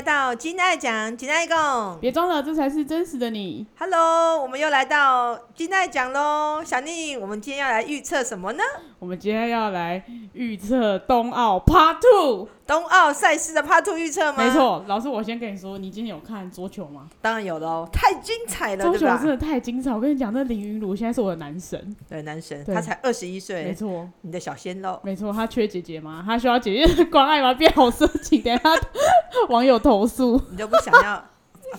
来到金爱讲，金爱共，别装了，这才是真实的你。Hello，我们又来到金爱讲喽，小丽，我们今天要来预测什么呢？我们今天要来预测冬奥 Part Two，冬奥赛事的 Part Two 预测吗？没错，老师，我先跟你说，你今天有看桌球吗？当然有喽，太精彩了，桌球真的太精彩。我跟你讲，那林云儒现在是我的男神，对，男神，他才二十一岁，没错，你的小鲜肉，没错，他缺姐姐吗？他需要姐姐的关爱吗？变好色情，等下网友投诉，你就不想要。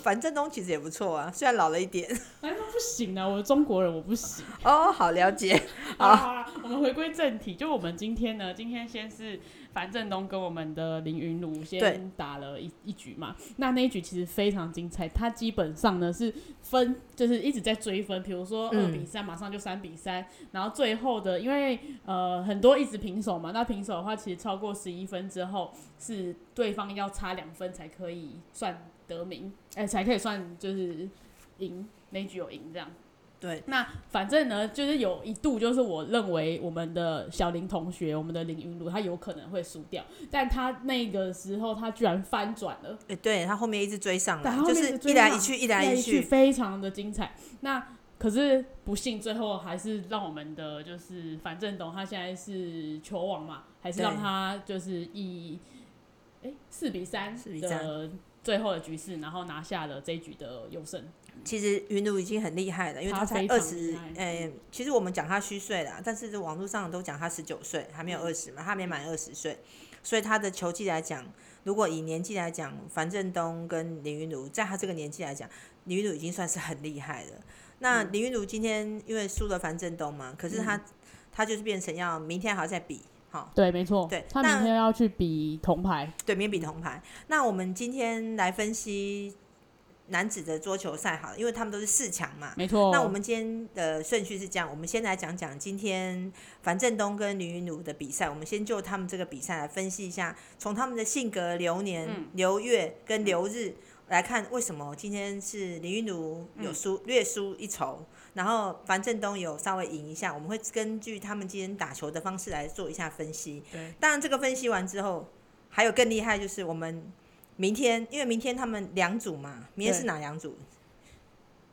樊振东其实也不错啊，虽然老了一点。哎，不行啊，我是中国人，我不行。哦，好了解。好，们 回归正题，就我们今天呢，今天先是樊振东跟我们的林云儒先打了一一局嘛。那那一局其实非常精彩，他基本上呢是分，就是一直在追分，比如说二比三，马上就三比三，然后最后的，因为呃很多一直平手嘛，那平手的话，其实超过十一分之后，是对方要差两分才可以算。得名，哎、欸，才可以算就是赢，那局有赢这样。对，那反正呢，就是有一度就是我认为我们的小林同学，我们的林云儒，他有可能会输掉，但他那个时候他居然翻转了。哎、欸，对他后面一直追上了，就是一来一去，一来一去，非常的精彩。那可是不幸最后还是让我们的就是樊振东，他现在是球王嘛，还是让他就是以哎四、欸、比三的。最后的局势，然后拿下了这一局的优胜。其实云奴已经很厉害了，因为他才二十，诶，其实我们讲他虚岁啦，但是网络上都讲他十九岁，还没有二十嘛，他还没满二十岁，所以他的球技来讲，如果以年纪来讲，樊振东跟林云儒，在他这个年纪来讲，林云儒已经算是很厉害了。那林云儒今天因为输了樊振东嘛，可是他、嗯、他就是变成要明天还要再比。好，对，没错，对，他明天要去比铜牌，对，明天比铜牌。那我们今天来分析男子的桌球赛，好了，因为他们都是四强嘛，没错。那我们今天的顺序是这样，我们先来讲讲今天樊振东跟林云儒的比赛。我们先就他们这个比赛来分析一下，从他们的性格、流年、嗯、流月跟流日来看，为什么今天是林云儒有输、嗯、略输一筹。然后樊振东有稍微赢一下，我们会根据他们今天打球的方式来做一下分析。对，当然这个分析完之后，还有更厉害就是我们明天，因为明天他们两组嘛，明天是哪两组？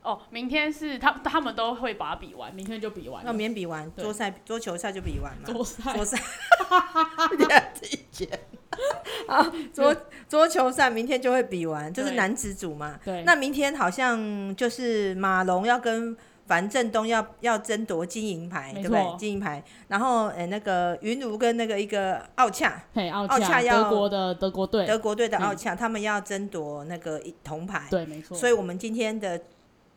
哦，明天是他他们都会把它比完，明天就比完。那明天比完桌赛桌球赛就比完嘛？桌赛桌赛，两体检。好，桌桌球赛明天就会比完，就是男子组嘛。对。那明天好像就是马龙要跟。樊振东要要争夺金银牌，对不对？金银牌，然后呃、欸，那个云茹跟那个一个奥恰，奥恰要德国的德国队，德国队的奥恰，他们要争夺那个铜牌。对，没错。所以我们今天的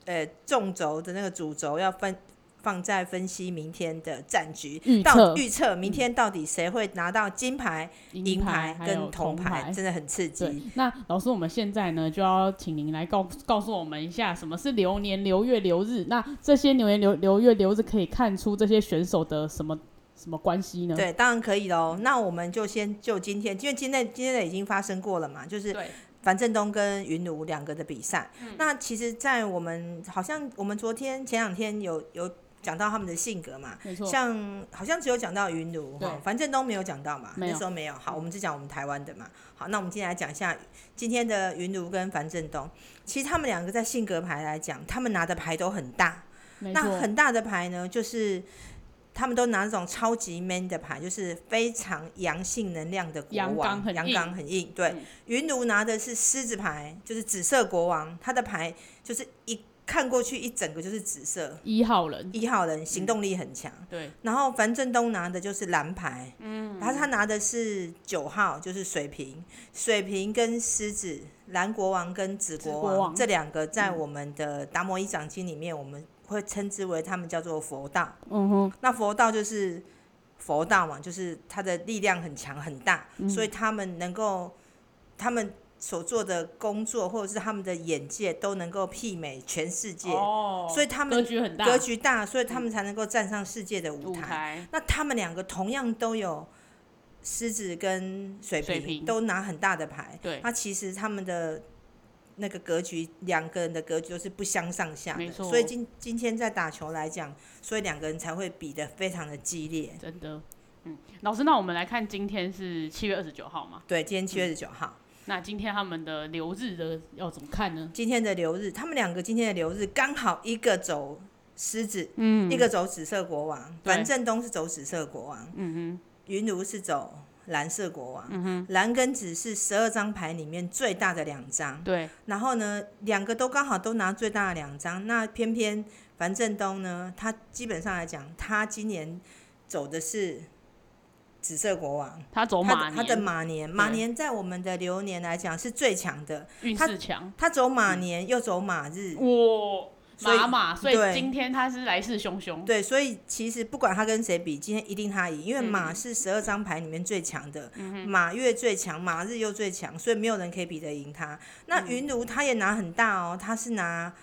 呃纵轴的那个主轴要分。放在分析明天的战局，到预测明天到底谁会拿到金牌、银牌跟铜牌，真的很刺激。那老师，我们现在呢就要请您来告告诉我们一下，什么是流年、流月、流日？那这些流年、流流月、流日可以看出这些选手的什么什么关系呢？对，当然可以喽。那我们就先就今天，因为今天今天的已经发生过了嘛，就是樊振东跟云奴两个的比赛。那其实，在我们好像我们昨天前两天有有。讲到他们的性格嘛，像好像只有讲到云奴哈，樊振东没有讲到嘛，那时候没有。好，我们只讲我们台湾的嘛。好，那我们今天来讲一下今天的云奴跟樊振东。其实他们两个在性格牌来讲，他们拿的牌都很大。那很大的牌呢，就是他们都拿那种超级 man 的牌，就是非常阳性能量的国王，阳刚很硬。对，云奴拿的是狮子牌，就是紫色国王，他的牌就是一。看过去一整个就是紫色，一号人，一号人行动力很强，嗯。对，然后樊振东拿的就是蓝牌，嗯，然后他拿的是九号，就是水瓶，水瓶跟狮子，蓝国王跟紫国王，这两个在我们的达摩一掌经里面，我们会称之为他们叫做佛道。嗯哼，那佛道就是佛道嘛，就是他的力量很强很大，嗯，所以他们能够他们。所做的工作，或者是他们的眼界，都能够媲美全世界，哦，所以他们格局很大，格局大，所以他们才能够站上世界的舞台。舞台。那他们两个同样都有狮子跟水瓶，水都拿很大的牌，对。那其实他们的那个格局，两个人的格局都是不相上下的。所以今今天在打球来讲，所以两个人才会比的非常的激烈，真的。嗯，老师，那我们来看今天是七月二十九号吗？对，今天七月二十九号。嗯那今天他们的流日的要怎么看呢？今天的流日，他们两个今天的流日刚好一个走狮子，嗯，一个走紫色国王。樊振东是走紫色国王，嗯哼，云如是走蓝色国王，嗯哼，蓝跟紫是十二张牌里面最大的两张，对。然后呢，两个都刚好都拿最大的两张，那偏偏樊振东呢，他基本上来讲，他今年走的是。紫色国王，他走马年，他的马年，马年在我们的流年来讲是最强的，运势强。他走马年又走马日，哇，马马，所以今天他是来势汹汹。对，所以其实不管他跟谁比，今天一定他赢，因为马是十二张牌里面最强的，马月最强，马日又最强，所以没有人可以比得赢他。那云奴他也拿很大哦，他是拿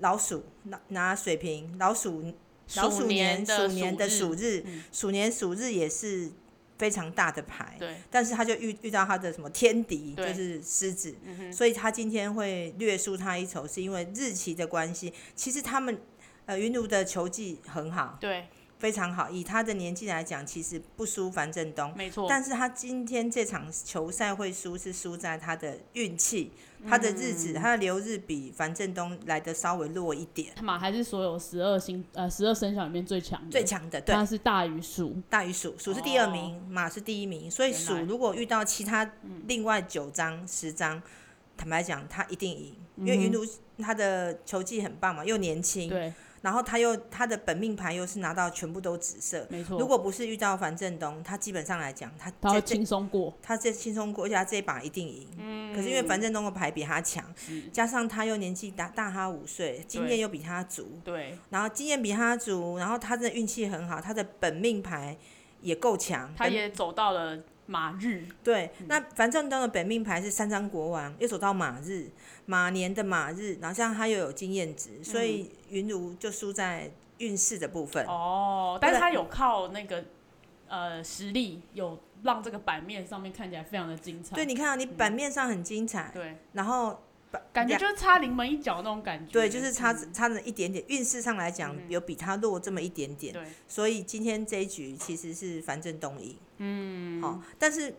老鼠拿拿水瓶，老鼠老鼠年鼠年的鼠日，鼠年鼠日也是。非常大的牌，对，但是他就遇遇到他的什么天敌，就是狮子，嗯，所以他今天会略输他一筹，是因为日期的关系。其实他们呃云奴的球技很好，对。非常好，以他的年纪来讲，其实不输樊振东，没错。但是他今天这场球赛会输，是输在他的运气，他的日子，嗯、他的流日比樊振东来的稍微弱一点。马还是所有十二星呃十二生肖里面最强的，最强的，对，他是大于鼠，大于鼠，鼠是第二名，哦，马是第一名，所以鼠如果遇到其他另外九张十张，坦白讲，他一定赢，因为云如他的球技很棒嘛，又年轻，对。然后他又他的本命牌又是拿到全部都紫色，没错。如果不是遇到樊振东，他基本上来讲，他他会轻松过，他这轻松过，而且他这一把一定赢。嗯。可是因为樊振东的牌比他强，加上他又年纪大大他五岁，经验又比他足，对。然后经验比他足，然后他的运气很好，他的本命牌也够强，他也走到了。马日对，那樊振东的本命牌是三张国王，又走到马日，马年的马日，然后像他又有经验值，所以云如就输在运势的部分。哦，但是他有靠那个呃实力，有让这个版面上面看起来非常的精彩。对，你看啊，你版面上很精彩，对，然后。感觉就是差临门一脚那种感觉，对，就是差差了一点点。运势上来讲，有比他弱这么一点点，对。所以今天这一局其实是樊振东赢，嗯，好。但是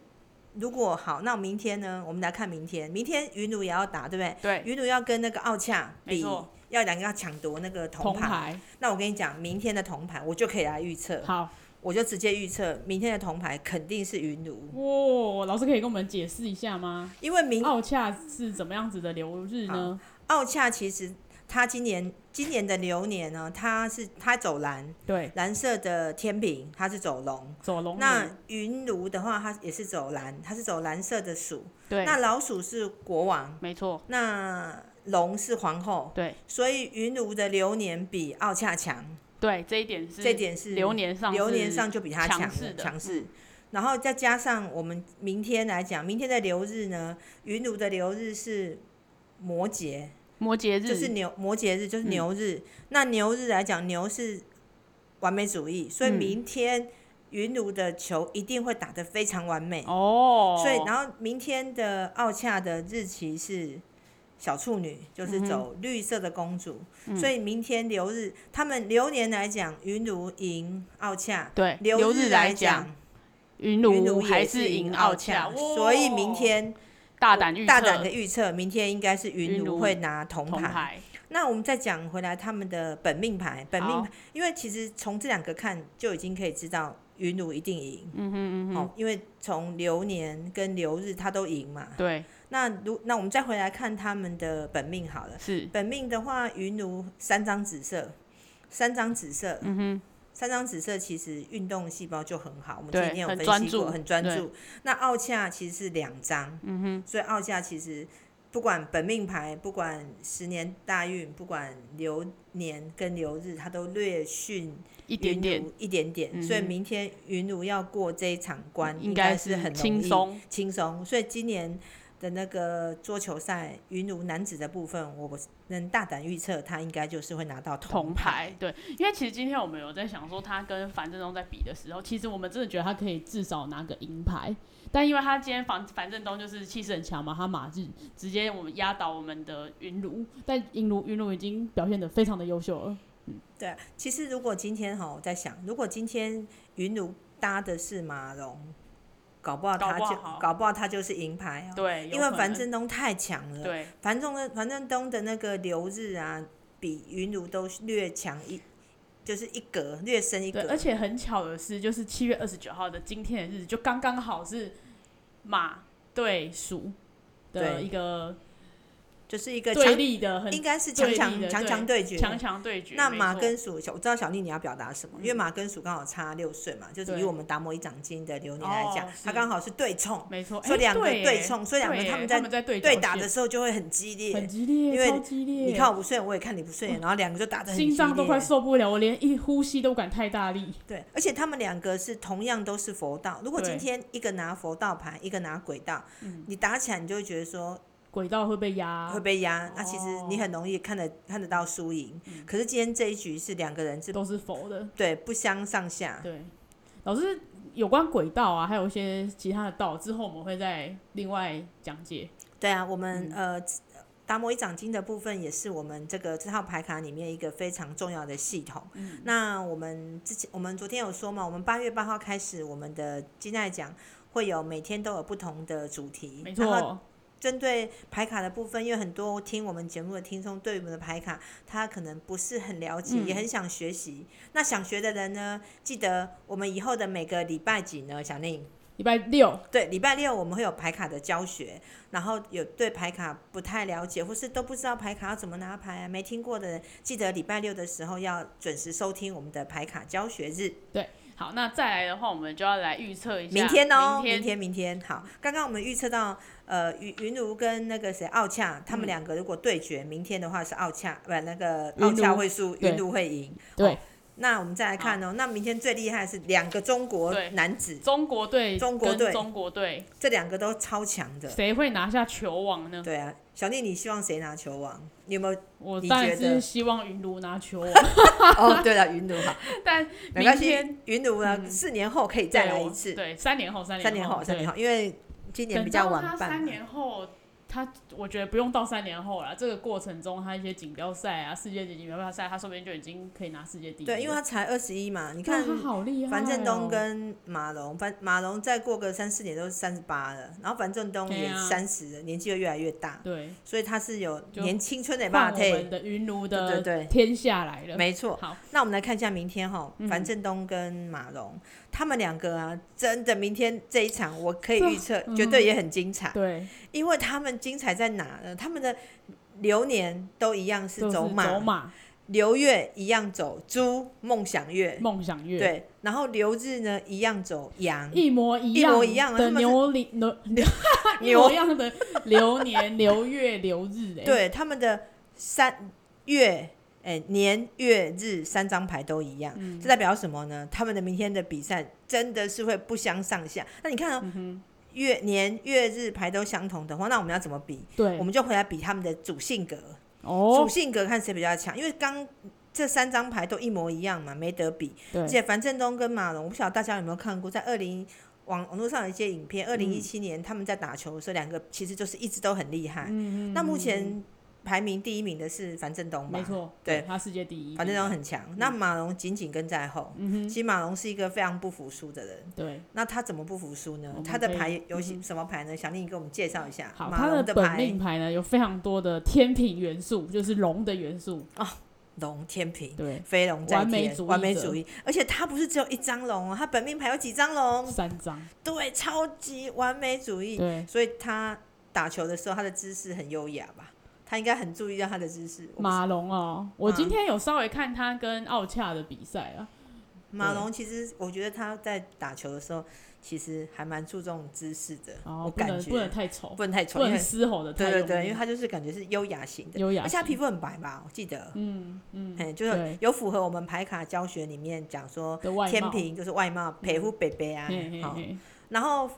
如果好，那明天呢？我们来看明天，明天云奴也要打，对不对？对。云奴要跟那个奥恰比，要两个要抢夺那个铜牌。那我跟你讲，明天的铜牌我就可以来预测。好。我就直接预测明天的铜牌肯定是云奴。哇，老师可以跟我们解释一下吗？因为明奥恰是怎么样子的流日呢？奥恰其实他今年今年的流年呢，他是他走蓝，对，蓝色的天平，他是走龙，走龙。那云卢的话，他也是走蓝，他是走蓝色的鼠，对。那老鼠是国王，没错。那龙是皇后，对。所以云卢的流年比奥恰强。对，这一点是，这点是流年上流年上就比他强势强势，然后再加上我们明天来讲，明天的流日呢，云卢的流日是摩羯，摩羯日。就是牛摩羯日就是牛日，嗯、那牛日来讲，牛是完美主义，所以明天云奴的球一定会打得非常完美。哦，所以然后明天的奥恰的日期是。小处女就是走绿色的公主，嗯、所以明天流日，他们流年来讲，云奴赢奥恰，对，流日来讲，云奴还是赢奥恰，所以明天大胆预大胆的预测，明天应该是云奴会拿铜牌，牌。那我们再讲回来，他们的本命牌，本命牌，因为其实从这两个看就已经可以知道云奴一定赢，嗯哼嗯哼，哦，因为从流年跟流日他都赢嘛，对。那如那我们再回来看他们的本命好了，是。本命的话，云奴三张紫色，三张紫色，嗯哼，三张紫色其实运动细胞就很好，我们今天有分析过，很专注，那奥恰其实是两张，嗯哼，所以奥恰其实不管本命牌，不管十年大运，不管流年跟流日，它都略逊一点点，一点点，嗯、所以明天云奴要过这一场关，应该是很轻松，轻松，所以今年。的那个桌球赛，云奴男子的部分，我能大胆预测，他应该就是会拿到铜牌。对，因为其实今天我们有在想说，他跟樊振东在比的时候，其实我们真的觉得他可以至少拿个银牌。但因为他今天樊樊振东就是气势很强嘛，他马日直接我们压倒我们的云奴，但云奴云奴已经表现的非常的优秀了。嗯，对。其实如果今天哈，我在想，如果今天云奴搭的是马龙。搞不好他就搞不好他就是银牌哦。对，因为樊振东太强了。对，樊振东樊振东的那个流日啊，比云茹都略强一，就是一格略深一格。而且很巧的是，就是七月二十九号的今天的日子，就刚刚好是马对鼠的一个。就是一个对立的，应该是强强强强对决，强强对决。那马跟鼠，我知道小丽你要表达什么，因为马跟鼠刚好差六岁嘛，就是以我们达摩一掌经的流年来讲，它刚好是对冲，没错，所以两个对冲，所以两个他们在对打的时候就会很激烈，很激烈，因为超激烈。你看我不顺眼，我也看你不顺眼，然后两个就打得很，心脏都快受不了，我连一呼吸都不敢太大力。对，而且他们两个是同样都是佛道，如果今天一个拿佛道牌，一个拿鬼道，你打起来你就会觉得说。轨道会被压，会被压。那、哦啊、其实你很容易看得看得到输赢。嗯、可是今天这一局是两个人是都是否的，对，不相上下。对，老师有关轨道啊，还有一些其他的道，之后我们会再另外讲解。对啊，我们、嗯、呃达摩一掌经的部分也是我们这个这套牌卡里面一个非常重要的系统。嗯、那我们之前我们昨天有说嘛，我们八月八号开始我们的金爱奖会有每天都有不同的主题。没错。针对牌卡的部分，因为很多听我们节目的听众对我们的牌卡，他可能不是很了解，嗯、也很想学习。那想学的人呢，记得我们以后的每个礼拜几呢？小宁，礼拜六。对，礼拜六我们会有牌卡的教学。然后有对牌卡不太了解，或是都不知道牌卡要怎么拿牌啊，没听过的人，记得礼拜六的时候要准时收听我们的牌卡教学日。对。好，那再来的话，我们就要来预测一下明天哦，明天明天好。刚刚我们预测到，呃，云云如跟那个谁奥恰，他们两个如果对决，明天的话是奥恰，不，那个奥恰会输，云如会赢。对。那我们再来看哦，那明天最厉害是两个中国男子，中国队，中国队，中国队，这两个都超强的。谁会拿下球王呢？对啊，小丽，你希望谁拿球王？你有没有？我当然是希望云奴拿球王。哦，对了，云奴哈，但没关系，云奴呢，四年后可以再来一次。对，三年后，三年后，三年后，因为今年比较晚办。三年后。他我觉得不用到三年后了，这个过程中他一些锦标赛啊、世界级锦标赛，他说不定就已经可以拿世界第一。对，因为他才二十一嘛，你看，他好厉害。樊振东跟马龙，樊马龙再过个三四年都是三十八了，然后樊振东也三十了，年纪会越来越大。对，所以他是有年青春的霸体。我们的云卢的对对天下来了，没错。好，那我们来看一下明天哈，樊振东跟马龙。他们两个啊，真的明天这一场我可以预测，嗯、绝对也很精彩。对，因为他们精彩在哪呢？他们的流年都一样是走马，走马。流月一样走猪梦想月，梦想月。对，然后流日呢一样走羊，一模一样，一模一样的牛年牛牛。一样的流年流月流日哎，对，他们的三月。哎，年月日三张牌都一样，嗯、这代表什么呢？他们的明天的比赛真的是会不相上下。那你看哦，嗯、月年月日牌都相同的话，那我们要怎么比？对，我们就回来比他们的主性格。哦，主性格看谁比较强，因为刚这三张牌都一模一样嘛，没得比。对，而且樊振东跟马龙，我不晓得大家有没有看过，在二零网网络上有一些影片，二零一七年他们在打球的时候，两个其实就是一直都很厉害。那目前。排名第一名的是樊振东吧？没错，对，他世界第一。樊振东很强，那马龙紧紧跟在后。其实马龙是一个非常不服输的人。对。那他怎么不服输呢？他的牌有什么牌呢？小丽，你给我们介绍一下。好，他的本命牌呢有非常多的天平元素，就是龙的元素。哦，龙天平。对。飞龙在天。完美主义。完美主义。而且他不是只有一张龙哦，他本命牌有几张龙？三张。对，超级完美主义。对。所以他打球的时候，他的姿势很优雅吧？他应该很注意到他的姿势。马龙哦，我今天有稍微看他跟奥恰的比赛啊。马龙其实，我觉得他在打球的时候，其实还蛮注重姿势的。哦，我感觉不能太丑，不能太丑，不能嘶吼的。对对对，因为他就是感觉是优雅型的，优雅。而且他皮肤很白吧？我记得。嗯嗯。哎就是有符合我们排卡教学里面讲说，天平就是外貌，皮肤白白啊。好，然后。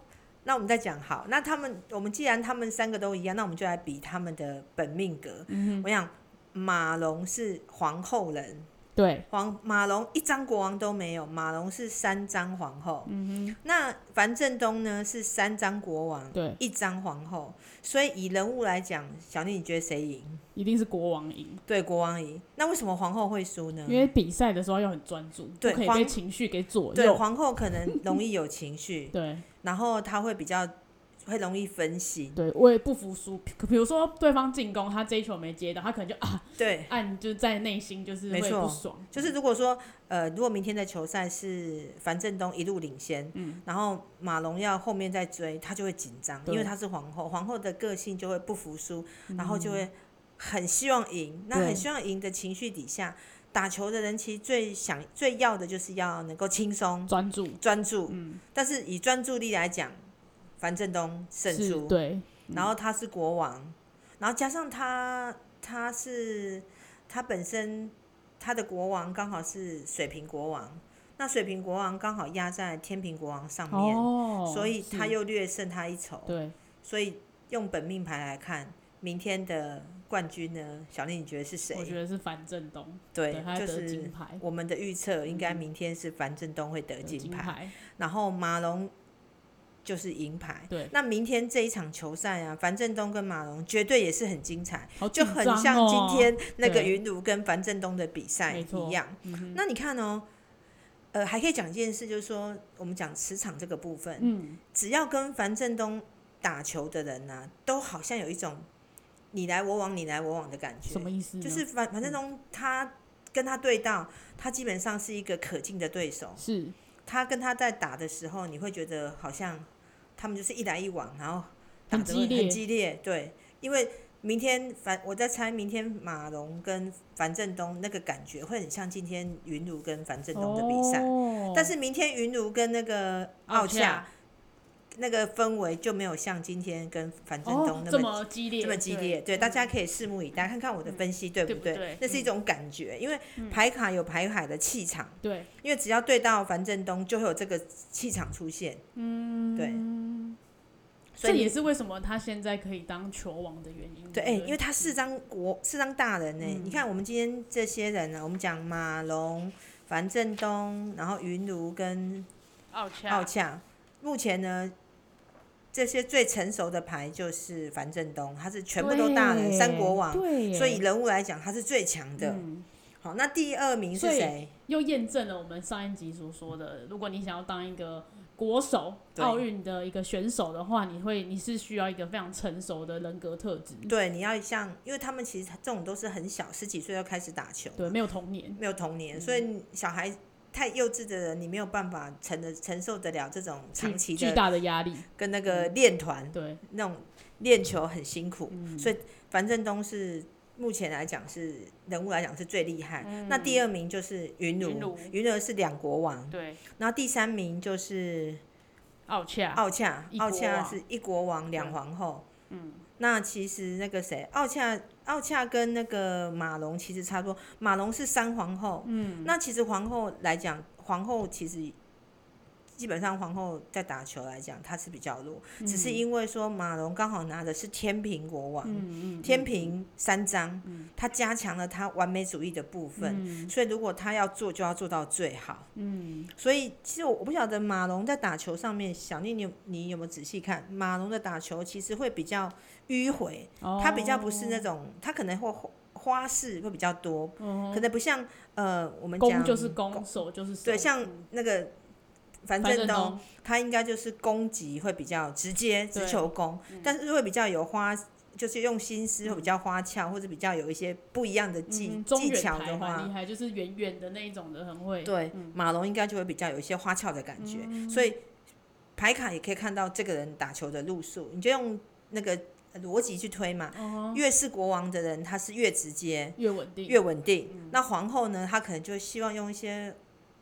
那我们再讲好，那他们我们既然他们三个都一样，那我们就来比他们的本命格。嗯、我想马龙是皇后人，对，黄马龙一张国王都没有，马龙是三张皇后。嗯哼，那樊振东呢是三张国王，对，一张皇后。所以以人物来讲，小丽你觉得谁赢？一定是国王赢。对，国王赢。那为什么皇后会输呢？因为比赛的时候要很专注，对，不可以被情绪给左右。对，皇后可能容易有情绪。对，然后她会比较。会容易分心，对，我也不服输。比如说对方进攻，他这一球没接到，他可能就啊，对，按就在内心就是会不爽。就是如果说呃，如果明天的球赛是樊振东一路领先，嗯，然后马龙要后面再追，他就会紧张，因为他是皇后，皇后的个性就会不服输，然后就会很希望赢。那很希望赢的情绪底下，打球的人其实最想最要的就是要能够轻松、专注、专注。嗯，但是以专注力来讲。樊振东胜出，对，然后他是国王，然后加上他，他是他本身他的国王刚好是水瓶国王，那水瓶国王刚好压在天平国王上面，哦，所以他又略胜他一筹，对，所以用本命牌来看，明天的冠军呢，小丽你觉得是谁？我觉得是樊振东，对，就是我们的预测应该明天是樊振东会得金牌，嗯，然后马龙。就是银牌。对，那明天这一场球赛啊，樊振东跟马龙绝对也是很精彩，哦、就很像今天那个云儒跟樊振东的比赛一样。那你看哦，呃，还可以讲一件事，就是说我们讲磁场这个部分，嗯，只要跟樊振东打球的人呢、啊，都好像有一种你来我往、你来我往的感觉。什么意思？就是樊樊振东他跟他对到，他基本上是一个可敬的对手。是，他跟他在打的时候，你会觉得好像。他们就是一来一往，然后很激烈，很激烈。对，因为明天樊，我在猜明天马龙跟樊振东那个感觉会很像今天云茹跟樊振东的比赛，哦，但是明天云茹跟那个奥恰那个氛围就没有像今天跟樊振东那么，哦，这么激烈，这么激烈。对，对，大家可以拭目以待，看看我的分析对不对？对不对？那是一种感觉，因为牌卡有牌卡的气场。对，因为只要对到樊振东，就会有这个气场出现。嗯，对。所以这也是为什么他现在可以当球王的原因。对，哎、欸，因为他四张国四张大人呢、欸嗯。你看我们今天这些人呢、啊，我们讲马龙、樊振东，然后云茹跟奥恰。奥恰，目前呢，这些最成熟的牌就是樊振东，他是全部都大人，三国王。所以人物来讲，他是最强的、嗯。好，那第二名是谁？又验证了我们上一集所说的，如果你想要当一个。国手，奥运的一个选手的话，你会你是需要一个非常成熟的人格特质。对，你要像，因为他们其实这种都是很小，十几岁就开始打球，对，没有童年，没有童年，嗯、所以小孩太幼稚的人，你没有办法承的承受得了这种长期巨大的压力，跟那个练团，对，那种练球很辛苦，嗯、所以樊振东是。目前来讲是人物来讲是最厉害、嗯，那第二名就是云儒，云儒是两国王，对，然后第三名就是奥恰，奥恰，奥恰是一国王两皇后，嗯，那其实那个谁，奥恰，奥恰跟那个马龙其实差不多，马龙是三皇后，嗯，那其实皇后来讲，皇后其实。基本上皇后在打球来讲，她是比较弱，嗯、只是因为说马龙刚好拿的是天平国王，嗯嗯嗯、天平三张，他、嗯、加强了他完美主义的部分，嗯、所以如果他要做，就要做到最好。嗯、所以其实我我不晓得马龙在打球上面，小丽你你有没有仔细看马龙的打球，其实会比较迂回，他、哦、比较不是那种，他可能会花式会比较多，哦、可能不像呃我们讲攻就是攻，守就是守，对，像那个。樊振东，他应该就是攻击会比较直接，直球攻，但是会比较有花，就是用心思会比较花俏，或者比较有一些不一样的技、嗯、技巧的话，厉害，就是远远的那一种的很会。对，嗯、马龙应该就会比较有一些花俏的感觉，嗯、所以牌卡也可以看到这个人打球的路数，你就用那个逻辑去推嘛。Uh-huh. 越是国王的人，他是越直接，越稳定，越稳定、嗯。那皇后呢，她可能就希望用一些。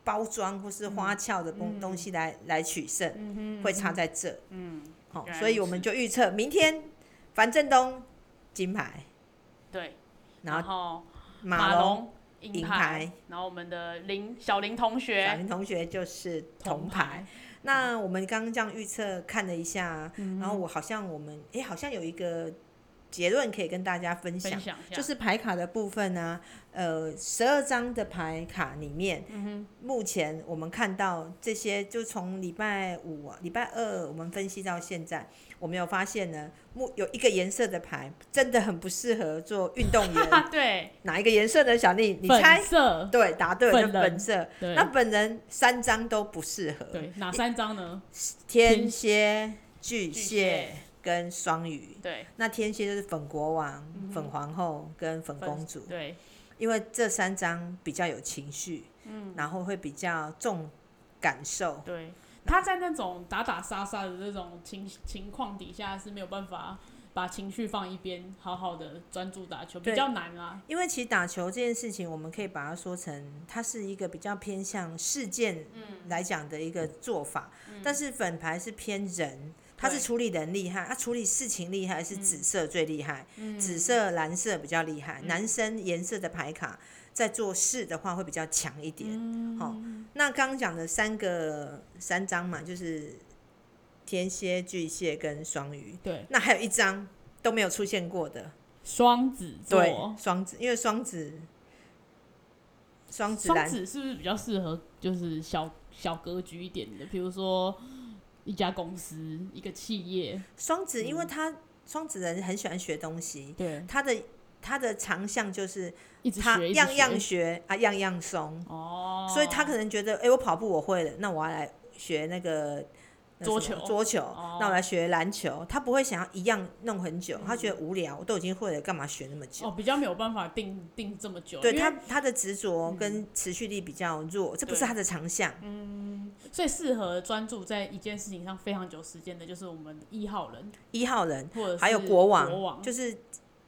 包装或是花俏的东东西来、嗯、来取胜、嗯，会差在这。嗯，好、哦，所以我们就预测明天樊振东金牌，对，然后马龙银牌，然后我们的林小林同学，小林同学就是铜牌，牌。那我们刚刚这样预测看了一下、嗯，然后我好像我们哎、欸，好像有一个结论可以跟大家分享，就是牌卡的部分呢、啊，呃，十二张的牌卡里面，嗯、目前我们看到这些，就从礼拜五、礼拜二我们分析到现在，我们有发现呢，目有一个颜色的牌真的很不适合做运动员。对，哪一个颜色呢？小丽，你猜？对，答对了，本色。那本人三张都不适合。对，哪三张呢？天蝎、巨蟹。跟双鱼，对，那天蝎就是粉国王、嗯、粉皇后跟粉公主，对，因为这三张比较有情绪，嗯，然后会比较重感受，对，他在那种打打杀杀的这种情情况底下是没有办法把情绪放一边，好好的专注打球，比较难啊。因为其实打球这件事情，我们可以把它说成，它是一个比较偏向事件来讲的一个做法，嗯、但是粉牌是偏人。他是处理人厉害，他、啊、处理事情厉害是紫色最厉害，嗯、紫色、蓝色比较厉害。嗯、男生颜色的牌卡在做事的话会比较强一点。好、嗯哦，那刚刚讲的三个三张嘛，就是天蝎、巨蟹跟双鱼。对，那还有一张都没有出现过的双子座。对，双子，因为双子，双子，双子是不是比较适合就是小小格局一点的？比如说。一家公司，一个企业。双子，因为他双子人很喜欢学东西，对，他的他的长项就是他样样学啊，样样松哦，所以他可能觉得，哎、欸，我跑步我会了，那我要来学那个。桌球，桌球，哦、那我来学篮球。他不会想要一样弄很久，嗯、他觉得无聊，我都已经会了，干嘛学那么久？哦，比较没有办法定定这么久。对他，他的执着跟持续力比较弱，嗯、这不是他的长项。嗯，所以适合专注在一件事情上非常久时间的，就是我们一号人。一号人，或者还有国王，国王就是，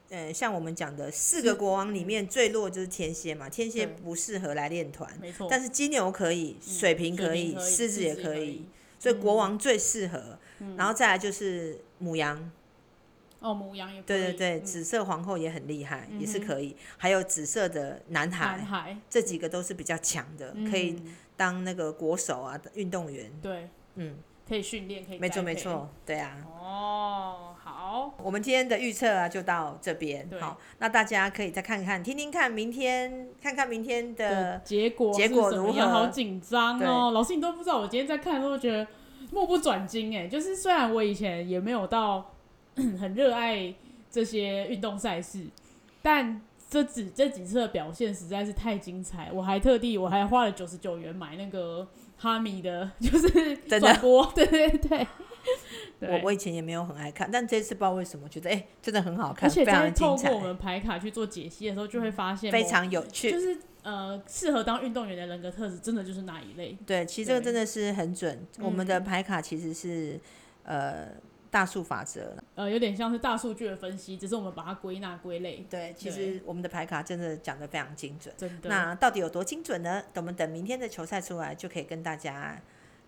呃，像我们讲的四个国王里面最弱就是天蝎嘛，天蝎不适合来练团，没错。但是金牛可以，水瓶可以，狮子也可以。所以国王最适合，嗯、然后再来就是母羊。哦，母羊也可以。对对对，嗯、紫色皇后也很厉害，嗯、也是可以。还有紫色的男孩，男孩这几个都是比较强的，嗯、可以当那个国手啊，运动员。对，嗯，可以训练，可以。没错没错，对啊。哦，好。我们今天的预测啊，就到这边。对好，那大家可以再看看，听听看，明天看看明天的结果，结果如何？好紧张哦，老师，你都不知道，我今天在看的时候觉得。目不转睛哎，就是虽然我以前也没有到 很热爱这些运动赛事，但这几这几次的表现实在是太精彩，我还特地我还花了九十九元买那个哈米的，就是转播，的对对对。我我以前也没有很爱看，但这次不知道为什么觉得哎、欸，真的很好看，而且在透过我们牌卡去做解析的时候，就会发现非常有趣，就是。呃，适合当运动员的人格特质，真的就是那一类。对，其实这个真的是很准。我们的牌卡其实是、嗯、呃大数法则，呃，有点像是大数据的分析，只是我们把它归纳归类。对，其实我们的牌卡真的讲的非常精准。真的。那到底有多精准呢？等我们等明天的球赛出来，就可以跟大家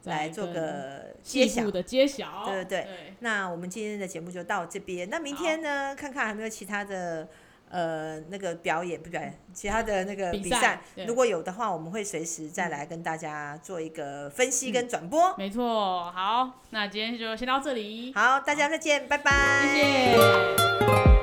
来做个揭晓的揭晓。对对对。对那我们今天的节目就到这边。那明天呢？看看还有没有其他的。呃，那个表演不表演，其他的那个比赛，如果有的话，我们会随时再来跟大家做一个分析跟转播。嗯、没错，好，那今天就先到这里。好，大家再见，拜拜。谢谢。